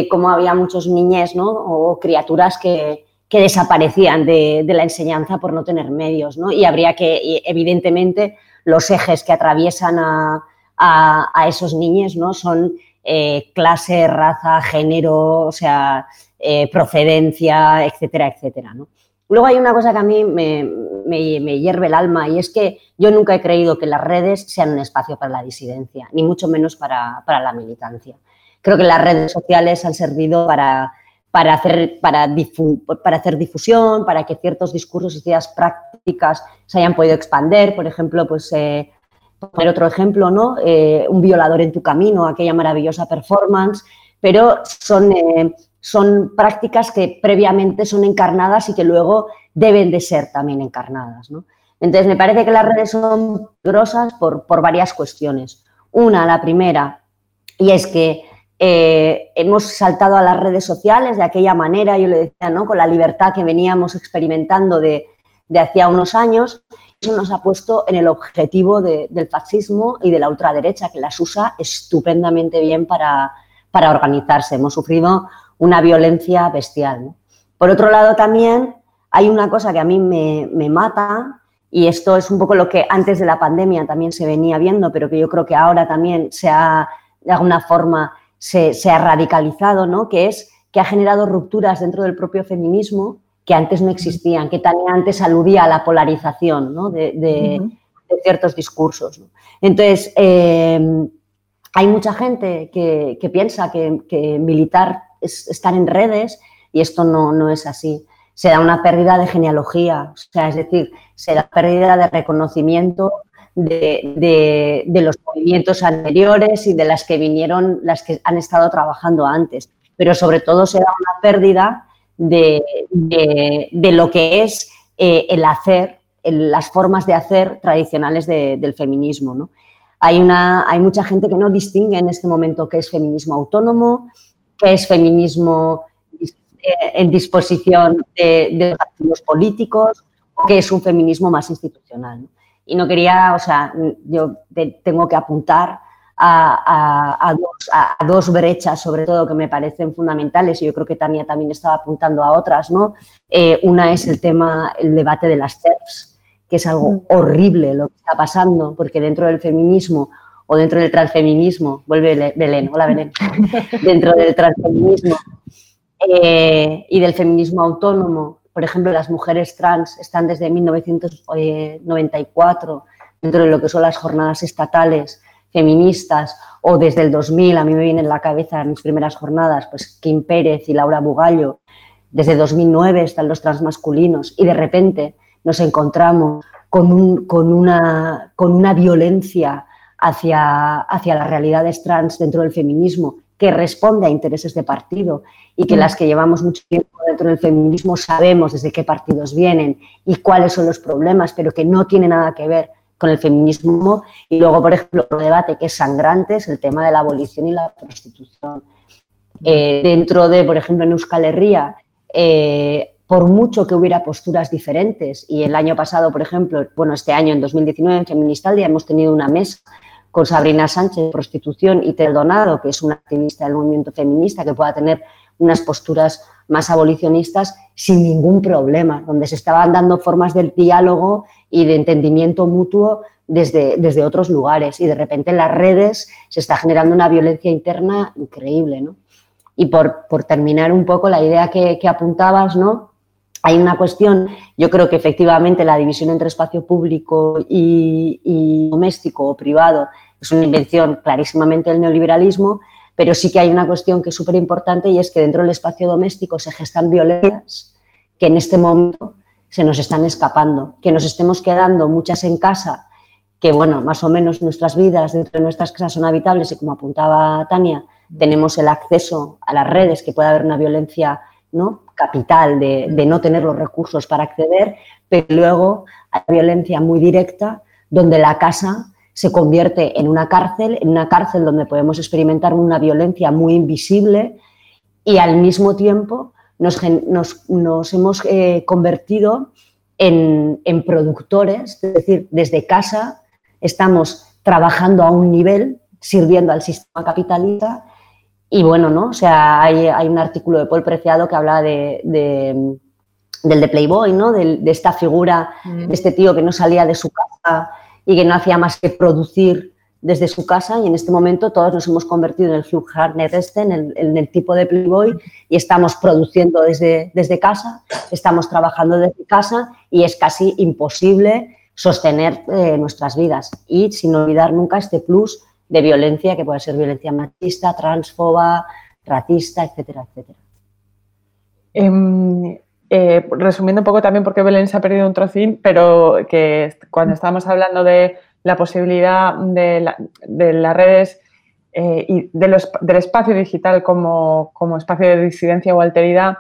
cómo había muchos niñes ¿no? o criaturas que, que desaparecían de, la enseñanza por no tener medios, ¿no? Y habría que, evidentemente, los ejes que atraviesan a, esos niños, ¿no? Son eh, clase, raza, género, o sea, eh, procedencia, etcétera, etcétera, ¿no? Luego hay una cosa que a mí me, hierve el alma y es que yo nunca he creído que las redes sean un espacio para la disidencia, ni mucho menos para, la militancia. Creo que las redes sociales han servido para, para, hacer, para, para hacer difusión, para que ciertos discursos y ideas prácticas se hayan podido expander. Por ejemplo, pues eh, poner otro ejemplo, ¿no? Eh, un violador en tu camino, aquella maravillosa performance, pero son eh, son prácticas que previamente son encarnadas y que luego deben de ser también encarnadas. Entonces, me parece que las redes son grosas por, varias cuestiones. Una, la primera, y es que eh, hemos saltado a las redes sociales de aquella manera, yo le decía, ¿no? con la libertad que veníamos experimentando de, de hacía unos años, eso nos ha puesto en el objetivo del fascismo y de la ultraderecha, que las usa estupendamente bien para, para organizarse. Hemos sufrido una violencia bestial. Por otro lado, también hay una cosa que a mí me, mata, y esto es un poco lo que antes de la pandemia también se venía viendo, pero que yo creo que ahora también se ha, de alguna forma, se, ha radicalizado, ¿no? que es que ha generado rupturas dentro del propio feminismo que antes no existían, que también antes aludía a la polarización de, ciertos discursos. Entonces, eh, hay mucha gente que, piensa que, que, militar es estar en redes y esto no, no es así. Se da una pérdida de genealogía, o sea, es decir, se da pérdida de reconocimiento de, los movimientos anteriores y de las que vinieron, las que han estado trabajando antes. Pero sobre todo se da una pérdida de, lo que es eh, el hacer, las formas de hacer tradicionales del feminismo. Hay, una, hay mucha gente que no distingue en este momento qué es feminismo autónomo, qué es feminismo eh, en disposición de, de activos políticos, o qué es un feminismo más institucional. Y no quería, o sea, yo tengo que apuntar a, dos, brechas, sobre todo, que me parecen fundamentales, y yo creo que Tania también estaba apuntando a otras, ¿no? Eh, una es el tema, el debate de las TERFs, que es algo mm. horrible lo que está pasando, porque dentro del feminismo o dentro del transfeminismo, vuelve Belén, hola Belén, dentro del transfeminismo eh, y del feminismo autónomo, por ejemplo, las mujeres trans están desde 1994 dentro de lo que son las jornadas estatales feministas o desde el 2000, a mí me viene en la cabeza mis primeras jornadas, pues Kim Pérez y Laura Bugallo, desde 2009 están los transmasculinos y de repente nos encontramos con, un, con, una, con una violencia hacia, hacia las realidades trans dentro del feminismo que responde a intereses de partido y que mm. las que llevamos mucho tiempo dentro del feminismo sabemos desde qué partidos vienen y cuáles son los problemas, pero que no tiene nada que ver con el feminismo. Y luego, por ejemplo, el debate que es sangrante es el tema de la abolición y la prostitución. Eh, dentro de, por ejemplo, en Euskal Herria, eh, por mucho que hubiera posturas diferentes, y el año pasado, por ejemplo, bueno, este año, en 2019, en Feministaldia, hemos tenido una mesa con Sabrina Sánchez prostitución y Tel Donado, que es una activista del movimiento feminista que pueda tener unas posturas más abolicionistas sin ningún problema, donde se estaban dando formas del diálogo y de entendimiento mutuo desde, desde otros lugares y de repente en las redes se está generando una violencia interna increíble. ¿no? Y por, por terminar un poco la idea que apuntabas, ¿no? Hay una cuestión, yo creo que efectivamente la división entre espacio público y, doméstico o privado es una invención clarísimamente del neoliberalismo, pero sí que hay una cuestión que es súper importante y es que dentro del espacio doméstico se gestan violencias que en este momento se nos están escapando, que nos estemos quedando muchas en casa, que bueno, más o menos nuestras vidas dentro de nuestras casas son habitables y como apuntaba Tania, tenemos el acceso a las redes, que puede haber una violencia ¿no? capital de, no tener los recursos para acceder, pero luego hay violencia muy directa donde la casa se convierte en una cárcel, en una cárcel donde podemos experimentar una violencia muy invisible y al mismo tiempo nos, hemos eh, convertido en, en, productores, es decir, desde casa estamos trabajando a un nivel, sirviendo al sistema capitalista y bueno, ¿no? O sea, hay, un artículo de Paul Preciado que habla de, del de Playboy, ¿no? De, esta figura, mm. de este tío que no salía de su casa y que no hacía más que producir desde su casa y en este momento todos nos hemos convertido en el Hugh Hartnett este, en el, en el, tipo de Playboy y estamos produciendo desde, desde casa, estamos trabajando desde casa y es casi imposible sostener eh, nuestras vidas y sin olvidar nunca este plus de violencia que puede ser violencia machista, transfoba, racista, etcétera, etcétera. Em, eh, resumiendo un poco también porque Belén se ha perdido un trocín, pero que cuando estábamos hablando de la posibilidad de, las redes eh, y del espacio digital como, espacio de disidencia o alteridad,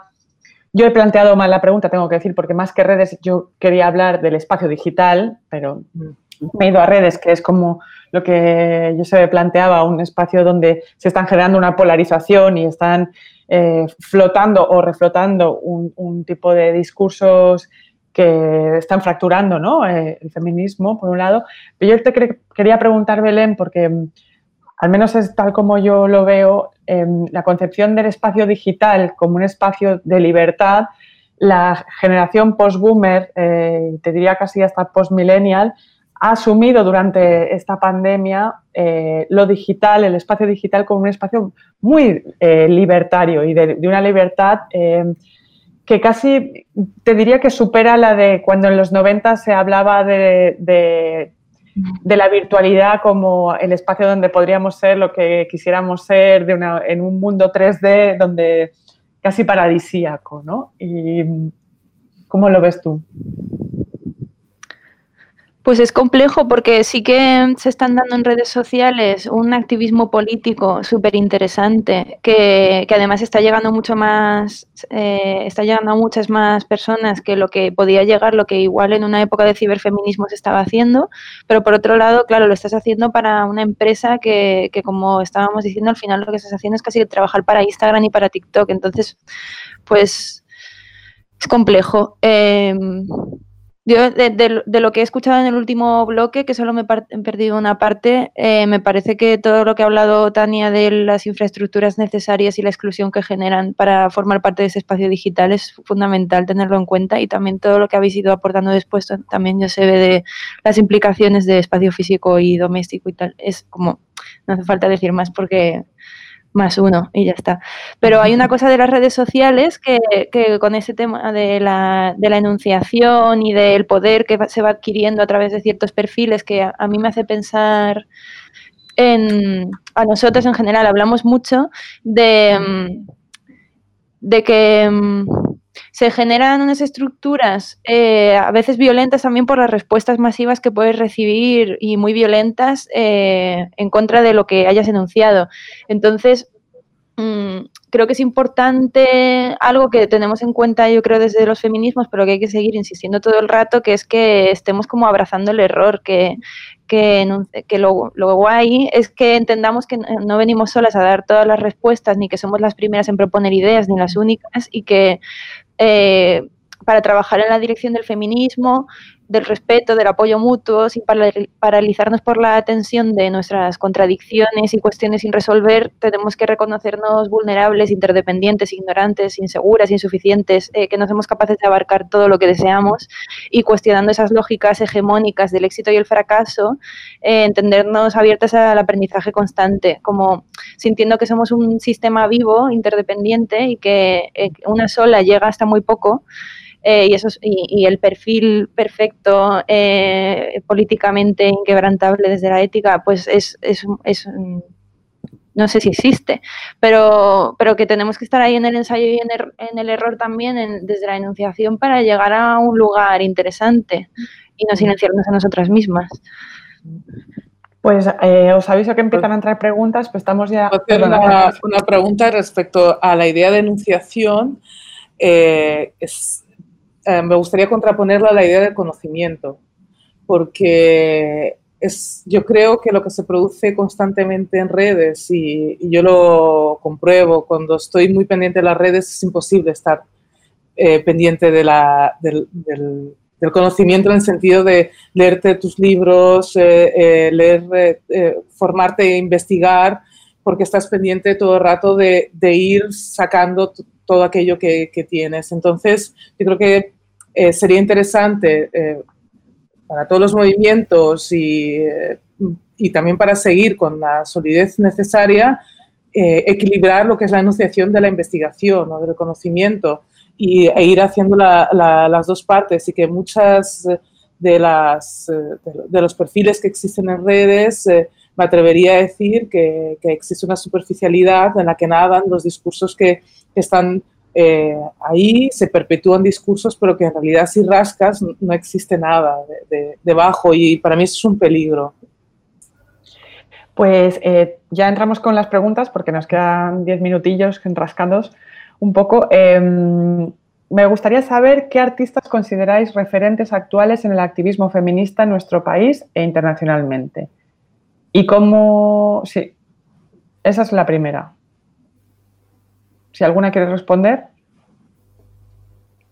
yo he planteado mal la pregunta, tengo que decir, porque más que redes yo quería hablar del espacio digital, pero me he ido a redes, que es como lo que yo se planteaba, un espacio donde se están generando una polarización y están eh, flotando o reflotando un, tipo de discursos que están fracturando ¿no? Eh, el feminismo, por un lado. Pero yo te quería preguntar, Belén, porque mm, al menos es tal como yo lo veo, em, la concepción del espacio digital como un espacio de libertad, la generación post-boomer, eh, te diría casi hasta post-millennial, ha asumido durante esta pandemia eh, lo digital, el espacio digital, como un espacio muy eh, libertario y de, una libertad eh, que casi te diría que supera la de cuando en los 90 se hablaba de, la virtualidad como el espacio donde podríamos ser lo que quisiéramos ser en un mundo 3D donde casi paradisíaco, ¿no? ¿Y cómo lo ves tú? Pues es complejo porque sí que se están dando en redes sociales un activismo político súper interesante que, además está llegando mucho más, eh, está llegando a muchas más personas que lo que podía llegar, lo que igual en una época de ciberfeminismo se estaba haciendo, pero por otro lado, claro, lo estás haciendo para una empresa que, que como estábamos diciendo, al final lo que estás haciendo es casi trabajar para Instagram y para TikTok, entonces, pues es complejo. Em, yo, de, lo que he escuchado en el último bloque, que solo me he perdido una parte, eh, me parece que todo lo que ha hablado Tania de las infraestructuras necesarias y la exclusión que generan para formar parte de ese espacio digital es fundamental tenerlo en cuenta y también todo lo que habéis ido aportando después también ya se ve de las implicaciones de espacio físico y doméstico y tal. Es como, no hace falta decir más porque más uno y ya está. Pero hay una cosa de las redes sociales que, con ese tema de la, de la, enunciación y del poder que se va adquiriendo a través de ciertos perfiles que a, mí me hace pensar en, a nosotros en general, hablamos mucho de, mm, de que mm, se generan unas estructuras eh, a veces violentas también por las respuestas masivas que puedes recibir y muy violentas eh, en contra de lo que hayas enunciado. Entonces, mm, creo que es importante algo que tenemos en cuenta, yo creo, desde los feminismos, pero que hay que seguir insistiendo todo el rato, que es que estemos como abrazando el error, que, que, que lo, guay es que entendamos que no venimos solas a dar todas las respuestas, ni que somos las primeras en proponer ideas, ni las únicas, y que eh, para trabajar en la dirección del feminismo, del respeto, del apoyo mutuo, sin paralizarnos por la tensión de nuestras contradicciones y cuestiones sin resolver, tenemos que reconocernos vulnerables, interdependientes, ignorantes, inseguras, insuficientes, eh, que no somos capaces de abarcar todo lo que deseamos y cuestionando esas lógicas hegemónicas del éxito y el fracaso, eh, entendernos abiertas al aprendizaje constante, como sintiendo que somos un sistema vivo, interdependiente y que eh, una sola llega hasta muy poco. Eh, y, eso, y, el perfil perfecto eh, políticamente inquebrantable desde la ética, pues es, es, es, no sé si existe, pero, pero que tenemos que estar ahí en el ensayo y en el, en el error también desde la enunciación para llegar a un lugar interesante y no silenciarnos a nosotras mismas. Pues eh, os aviso que empiezan a entrar preguntas, pues estamos ya... Hacer una, una, pregunta respecto a la idea de enunciación. es, eh, me gustaría contraponerlo a la idea del conocimiento, porque es, yo creo que lo que se produce constantemente en redes, y, yo lo compruebo, cuando estoy muy pendiente de las redes es imposible estar eh, pendiente del, conocimiento en el sentido de leerte tus libros, eh, leer, formarte e investigar, porque estás pendiente todo el rato de, de ir sacando todo aquello que, tienes. Entonces, yo creo que eh, sería interesante eh, para todos los movimientos y, y, también para seguir con la solidez necesaria, equilibrar lo que es la enunciación de la investigación o del conocimiento y, e ir haciendo las dos partes y que muchas de, las, de, los perfiles que existen en redes me atrevería a decir que, existe una superficialidad en la que nadan los discursos que, están eh, ahí, se perpetúan discursos, pero que en realidad si rascas no existe nada debajo y para mí eso es un peligro. Pues eh, ya entramos con las preguntas porque nos quedan diez minutillos rascando un poco. Em, me gustaría saber qué artistas consideráis referentes actuales en el activismo feminista en nuestro país e internacionalmente. ¿Y cómo...? Sí, esa es la primera. Si alguna quiere responder.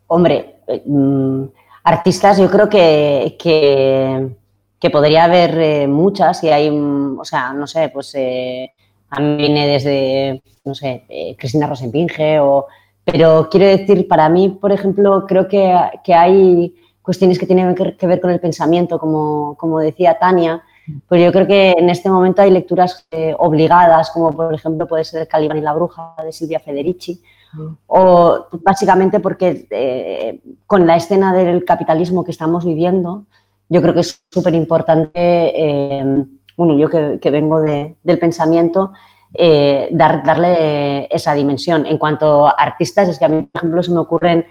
Hombre, eh, mm, artistas yo creo que, que, podría haber eh, muchas y hay, mm, o sea, no sé, pues eh, a mí viene desde, no sé, Cristina Rosenpinge o... Pero quiero decir, para mí, por ejemplo, creo que, hay cuestiones que tienen que, ver con el pensamiento, como, como decía Tania, pues yo creo que en este momento hay lecturas eh, obligadas, como por ejemplo puede ser El Calibán y la Bruja de Silvia Federici, mm. o básicamente porque eh, con la escena del capitalismo que estamos viviendo, yo creo que es súper importante, eh, bueno, yo que, vengo del pensamiento, darle esa dimensión. En cuanto a artistas, es que a mí, por ejemplo, se me ocurren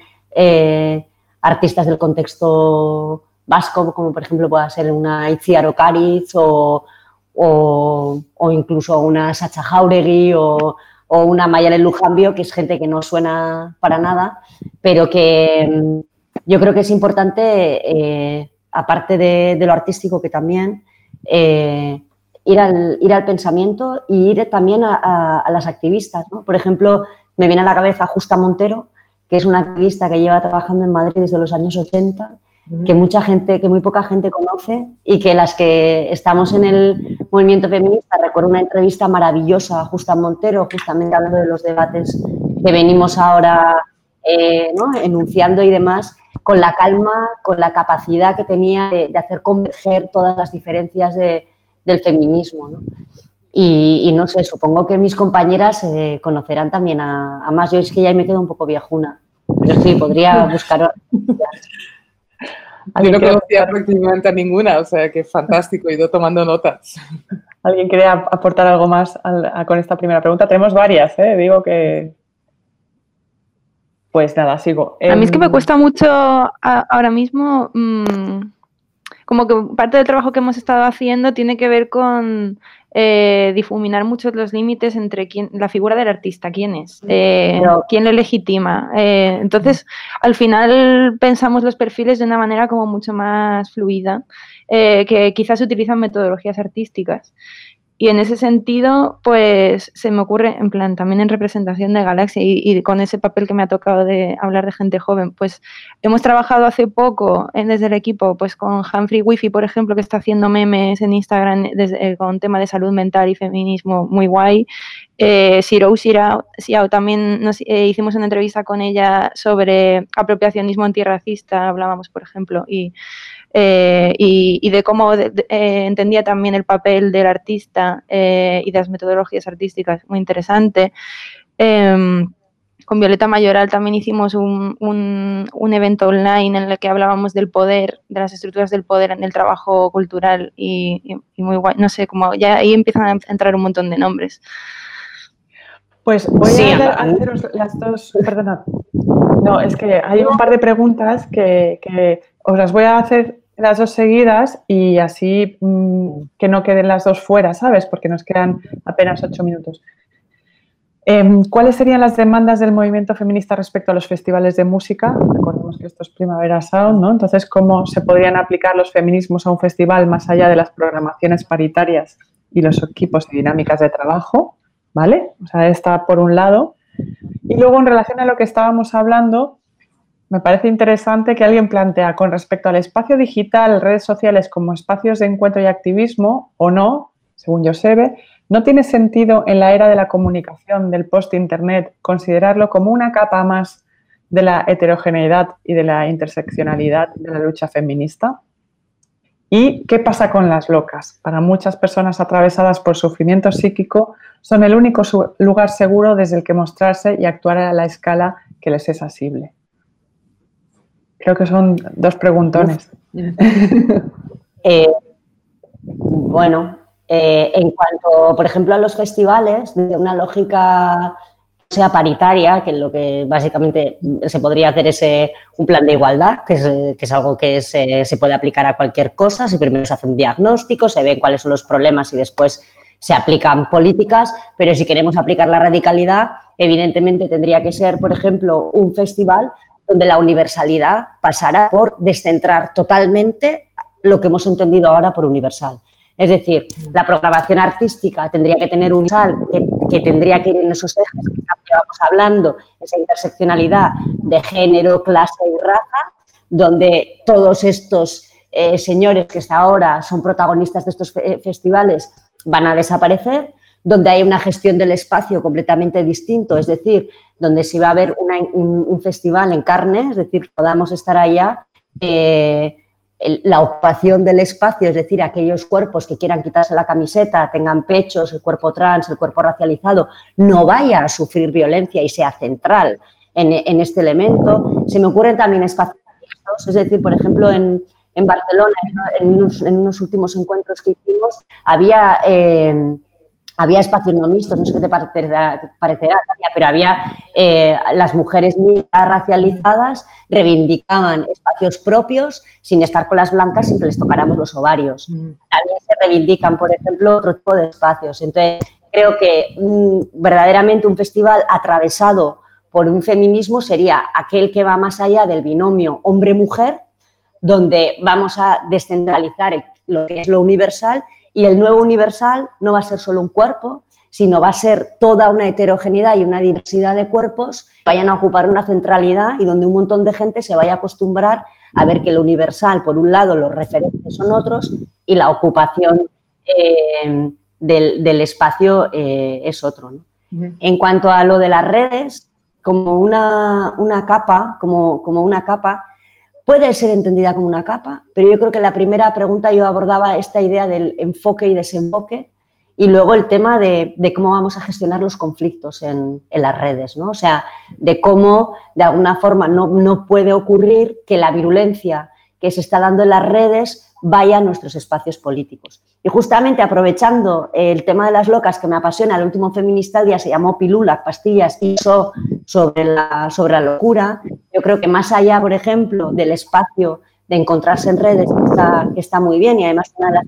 artistas del contexto vasco, como por ejemplo pueda ser una Itziar Ocariz o, o, incluso una Sacha Jauregui o, o una Mayalen Lujambio, que es gente que no suena para nada, pero que mm, yo creo que es importante, eh, aparte de, lo artístico, que también eh, ir, al, ir al pensamiento y ir también a, las activistas. Por ejemplo, me viene a la cabeza Justa Montero, que es una activista que lleva trabajando en Madrid desde los años 80 que mucha gente, que muy poca gente conoce y que las que estamos en el movimiento feminista, recuerdo una entrevista maravillosa a Justa Montero, justamente hablando de los debates que venimos ahora eh, enunciando y demás, con la calma, con la capacidad que tenía de, hacer converger todas las diferencias del feminismo. Y, no sé, supongo que mis compañeras eh, conocerán también a, más. Yo es que ya me quedo un poco viejuna, pero sí, podría buscar. Yo no conocía prácticamente a ninguna, o sea que fantástico, he ido tomando notas. ¿Alguien quiere aportar algo más con esta primera pregunta? Tenemos varias, ¿eh? digo que... Pues nada, sigo. A mí es que me em, cuesta mucho ahora mismo, mm, como que parte del trabajo que hemos estado haciendo tiene que ver con eh, difuminar mucho los límites entre quién, la figura del artista, quién es, eh, quién le legitima. Eh, entonces, al final pensamos los perfiles de una manera como mucho más fluida, que quizás utilizan metodologías artísticas. Y en ese sentido, pues se me ocurre, en plan, también en representación de Galaxia y, con ese papel que me ha tocado de hablar de gente joven, pues hemos trabajado hace poco desde el equipo, pues con Humphrey Wifi, por ejemplo, que está haciendo memes en Instagram desde, eh, con tema de salud mental y feminismo muy guay. Eh, Siro también nos, eh, hicimos una entrevista con ella sobre apropiacionismo antirracista, hablábamos, por ejemplo, y eh, y, de cómo eh, entendía también el papel del artista eh, y de las metodologías artísticas, muy interesante. Em, con Violeta Mayoral también hicimos un, un, evento online en el que hablábamos del poder, de las estructuras del poder en el trabajo cultural y, muy guay, no sé, como ya ahí empiezan a entrar un montón de nombres. Pues voy a, haceros las dos, perdonad. No, es que hay un par de preguntas que, que os las voy a hacer las dos seguidas y así mm, que no queden las dos fuera, ¿sabes? Porque nos quedan apenas ocho minutos. Em, ¿Cuáles serían las demandas del movimiento feminista respecto a los festivales de música? Recordemos que esto es Primavera Sound, ¿no? Entonces, ¿cómo se podrían aplicar los feminismos a un festival más allá de las programaciones paritarias y los equipos y dinámicas de trabajo? ¿Vale? O sea, está por un lado. Y luego, en relación a lo que estábamos hablando, me parece interesante que alguien plantea con respecto al espacio digital, redes sociales como espacios de encuentro y activismo o no, según Josebe, ¿No tiene sentido en la era de la comunicación, del post-internet, considerarlo como una capa más de la heterogeneidad y de la interseccionalidad de la lucha feminista? ¿Y qué pasa con las locas? Para muchas personas atravesadas por sufrimiento psíquico, son el único lugar seguro desde el que mostrarse y actuar a la escala que les es asible. Creo que son dos preguntones. Eh, bueno, eh, en cuanto, por ejemplo, a los festivales, de una lógica sea paritaria, que lo que básicamente se podría hacer es un plan de igualdad, que es, algo que se puede aplicar a cualquier cosa. Si primero se hace un diagnóstico, se ven cuáles son los problemas y después se aplican políticas, pero si queremos aplicar la radicalidad, evidentemente tendría que ser, por ejemplo, un festival donde la universalidad pasara por descentrar totalmente lo que hemos entendido ahora por universal. Es decir, la programación artística tendría que tener un sal que, tendría que ir en esos ejes que estábamos hablando, esa interseccionalidad de género, clase y raza, donde todos estos eh, señores que hasta ahora son protagonistas de estos festivales van a desaparecer, donde hay una gestión del espacio completamente distinto, es decir, donde si va a haber un, festival en carne, es decir, podamos estar allá. Eh, la ocupación del espacio, es decir, aquellos cuerpos que quieran quitarse la camiseta, tengan pechos, el cuerpo trans, el cuerpo racializado, no vaya a sufrir violencia y sea central en, este elemento. Se me ocurren también espacios es decir, por ejemplo, en, Barcelona, en unos, últimos encuentros que hicimos, había... Eh, había espacios no mixtos, no sé qué te parecerá, pero había eh, las mujeres racializadas reivindicaban espacios propios sin estar con las blancas sin que les tocáramos los ovarios. Mm. También se reivindican, por ejemplo, otro tipo de espacios. Entonces, creo que mm, verdaderamente un festival atravesado por un feminismo sería aquel que va más allá del binomio hombre-mujer, donde vamos a descentralizar lo que es lo universal y el nuevo universal no va a ser solo un cuerpo, sino va a ser toda una heterogeneidad y una diversidad de cuerpos que vayan a ocupar una centralidad y donde un montón de gente se vaya a acostumbrar a ver que lo universal, por un lado, los referentes son otros y la ocupación eh, del, espacio eh, es otro. En cuanto a lo de las redes, como una, capa, como, como una capa, puede ser entendida como una capa, pero yo creo que en la primera pregunta yo abordaba esta idea del enfoque y desenfoque y luego el tema de, cómo vamos a gestionar los conflictos en, las redes, ¿no? O sea, de cómo de alguna forma no, no puede ocurrir que la virulencia que se está dando en las redes vaya a nuestros espacios políticos. Y justamente aprovechando el tema de las locas que me apasiona, el último feminista día se llamó Pilula, pastillas y eso sobre la, sobre la locura. Yo creo que más allá, por ejemplo, del espacio de encontrarse en redes, que está, muy bien y además una de las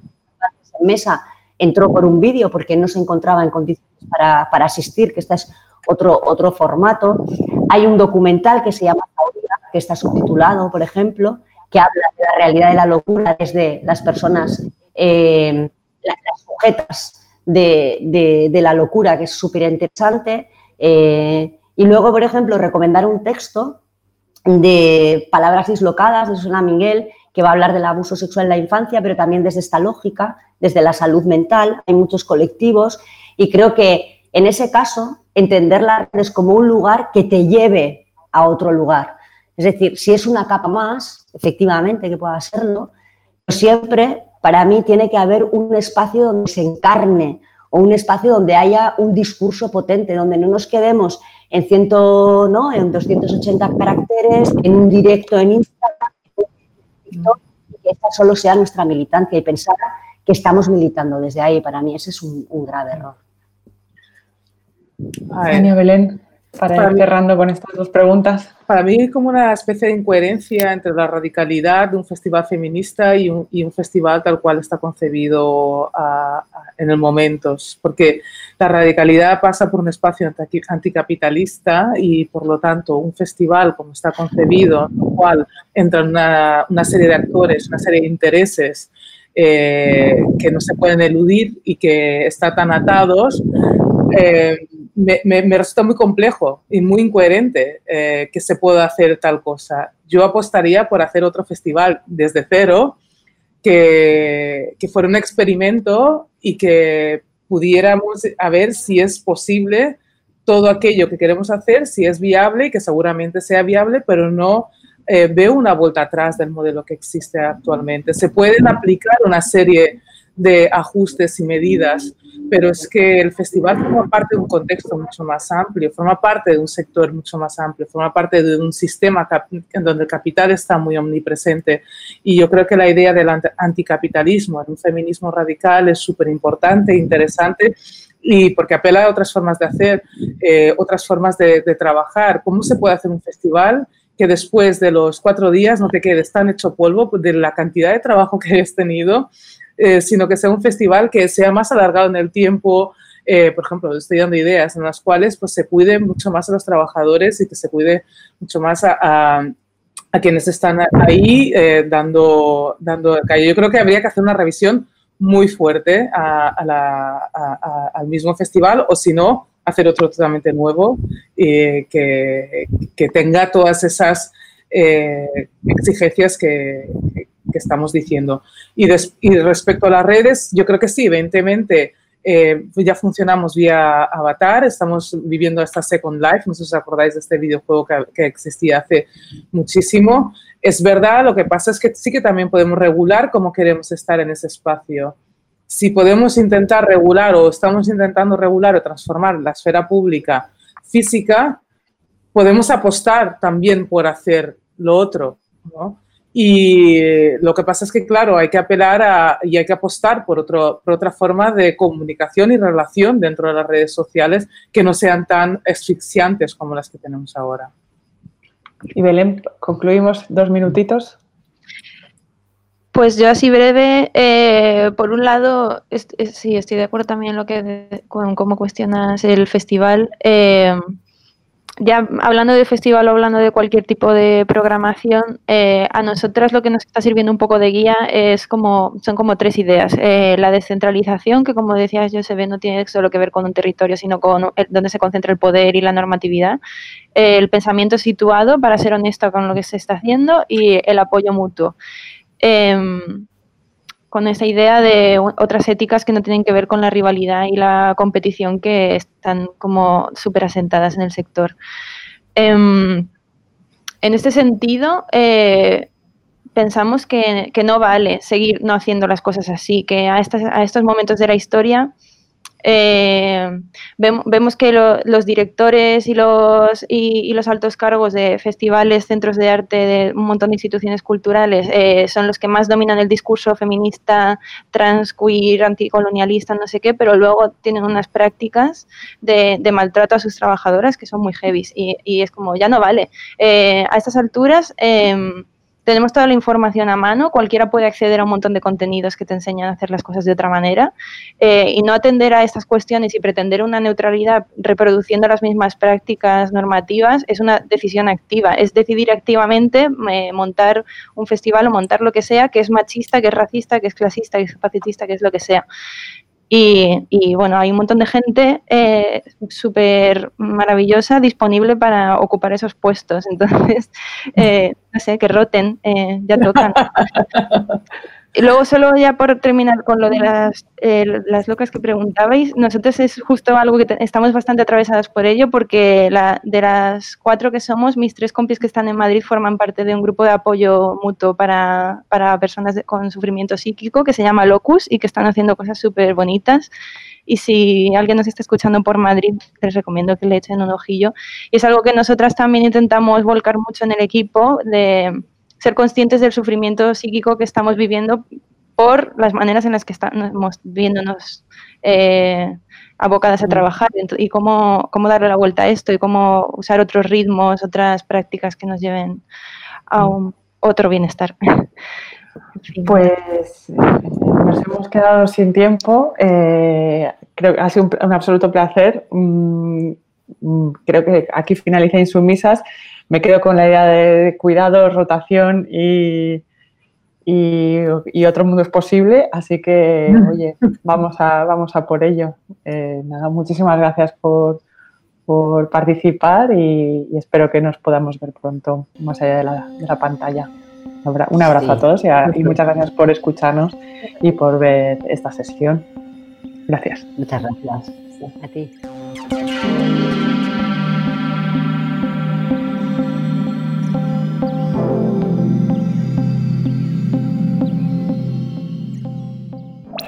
mesa entró por un vídeo porque no se encontraba en condiciones para, para, asistir, que este es otro, otro formato. Hay un documental que se llama que está subtitulado, por ejemplo, que habla de la realidad de la locura desde las personas, eh, las, sujetas de, la locura, que es súper interesante. Eh, y luego, por ejemplo, recomendar un texto de Palabras dislocadas de Susana Miguel, que va a hablar del abuso sexual en la infancia, pero también desde esta lógica, desde la salud mental. Hay muchos colectivos y creo que en ese caso entender las redes como un lugar que te lleve a otro lugar. Es decir, si es una capa más, efectivamente que pueda serlo, siempre para mí tiene que haber un espacio donde se encarne o un espacio donde haya un discurso potente, donde no nos quedemos en, ciento, ¿no? en 280 caracteres, en un directo en Instagram, y que esta solo sea nuestra militancia y pensar que estamos militando desde ahí. Para mí ese es un, grave error. Belén para, ir cerrando con estas dos preguntas. Para mí hay como una especie de incoherencia entre la radicalidad de un festival feminista y un, y un festival tal cual está concebido en el momento, porque la radicalidad pasa por un espacio anticapitalista y por lo tanto un festival como está concebido, en el cual entran una, una serie de actores, una serie de intereses eh, que no se pueden eludir y que están tan atados, eh, me, resulta muy complejo y muy incoherente eh, que se pueda hacer tal cosa. Yo apostaría por hacer otro festival desde cero, que, que fuera un experimento y que pudiéramos a ver si es posible todo aquello que queremos hacer, si es viable y que seguramente sea viable, pero no eh, veo una vuelta atrás del modelo que existe actualmente. Se pueden aplicar una serie de ajustes y medidas, pero es que el festival forma parte de un contexto mucho más amplio, forma parte de un sector mucho más amplio, forma parte de un sistema en donde el capital está muy omnipresente. Y yo creo que la idea del anticapitalismo, de un feminismo radical, es súper importante, interesante, y porque apela a otras formas de hacer, eh, otras formas de, de trabajar. ¿Cómo se puede hacer un festival? Que después de los cuatro días no te quedes tan hecho polvo de la cantidad de trabajo que has tenido, eh, sino que sea un festival que sea más alargado en el tiempo. Eh, por ejemplo, estoy dando ideas en las cuales pues, se cuide mucho más a los trabajadores y que se cuide mucho más a, quienes están ahí eh, dando, dando el calle. Yo creo que habría que hacer una revisión muy fuerte al mismo festival o si no, hacer otro totalmente nuevo y que, que tenga todas esas exigencias que, que estamos diciendo. Y, respecto a las redes, yo creo que sí, evidentemente eh, ya funcionamos vía Avatar, estamos viviendo esta Second Life, no sé si os acordáis de este videojuego que, existía hace muchísimo. Es verdad, lo que pasa es que sí que también podemos regular cómo queremos estar en ese espacio. Si podemos intentar regular o estamos intentando regular o transformar la esfera pública física, podemos apostar también por hacer lo otro. Y lo que pasa es que, claro, hay que apelar a, y hay que apostar por, otro, por otra forma de comunicación y relación dentro de las redes sociales que no sean tan asfixiantes como las que tenemos ahora. Y Belén, concluimos dos minutitos. Pues yo así breve, eh, por un lado, sí, estoy de acuerdo también lo que, con cómo cuestionas el festival. Eh, ya hablando de festival o hablando de cualquier tipo de programación, eh, a nosotras lo que nos está sirviendo un poco de guía es como, son como tres ideas. Eh, la descentralización, que como decías ve no tiene solo que ver con un territorio, sino con donde se concentra el poder y la normatividad. el pensamiento situado, para ser honesto con lo que se está haciendo, y el apoyo mutuo. Em, con esa idea de otras éticas que no tienen que ver con la rivalidad y la competición que están como súper asentadas en el sector. Em, en este sentido, eh, pensamos que, no vale seguir no haciendo las cosas así, que a estos momentos de la historia eh, vemos, que los directores y los, y, los altos cargos de festivales, centros de arte, de un montón de instituciones culturales, eh, son los que más dominan el discurso feminista, trans, queer, anticolonialista, no sé qué, pero luego tienen unas prácticas de, maltrato a sus trabajadoras que son muy heavy y, y es como, ya no vale. Eh, a estas alturas em, tenemos toda la información a mano, cualquiera puede acceder a un montón de contenidos que te enseñan a hacer las cosas de otra manera eh, y no atender a estas cuestiones y pretender una neutralidad reproduciendo las mismas prácticas normativas es una decisión activa, es decidir activamente eh, montar un festival o montar lo que sea que es machista, que es racista, que es clasista, que es capacitista, que es lo que sea. Y, bueno, hay un montón de gente eh, súper maravillosa disponible para ocupar esos puestos. Entonces, eh, no sé, que roten, eh, ya tocan. Y luego, solo ya por terminar con lo de las, eh, las locas que preguntabais, nosotros es justo algo que estamos bastante atravesadas por ello, porque la, de las cuatro que somos, mis tres compis que están en Madrid forman parte de un grupo de apoyo mutuo para, para personas con sufrimiento psíquico que se llama Locus y que están haciendo cosas súper bonitas. Y si alguien nos está escuchando por Madrid, les recomiendo que le echen un ojillo. Y es algo que nosotras también intentamos volcar mucho en el equipo de ser conscientes del sufrimiento psíquico que estamos viviendo por las maneras en las que estamos viéndonos eh, abocadas a mm. trabajar y cómo, cómo darle la vuelta a esto y cómo usar otros ritmos, otras prácticas que nos lleven a mm. un, otro bienestar. Pues nos hemos quedado sin tiempo. Eh, creo que ha sido un, absoluto placer. Mm, creo que aquí finaliza Insumisas me quedo con la idea de cuidado, rotación y, y, otro mundo es posible, así que, oye, vamos a, vamos a por ello. Eh, nada, muchísimas gracias por, participar y, espero que nos podamos ver pronto más allá de la, pantalla. Un abrazo a todos y, y muchas gracias por escucharnos y por ver esta sesión. Gracias. Muchas gracias. A ti.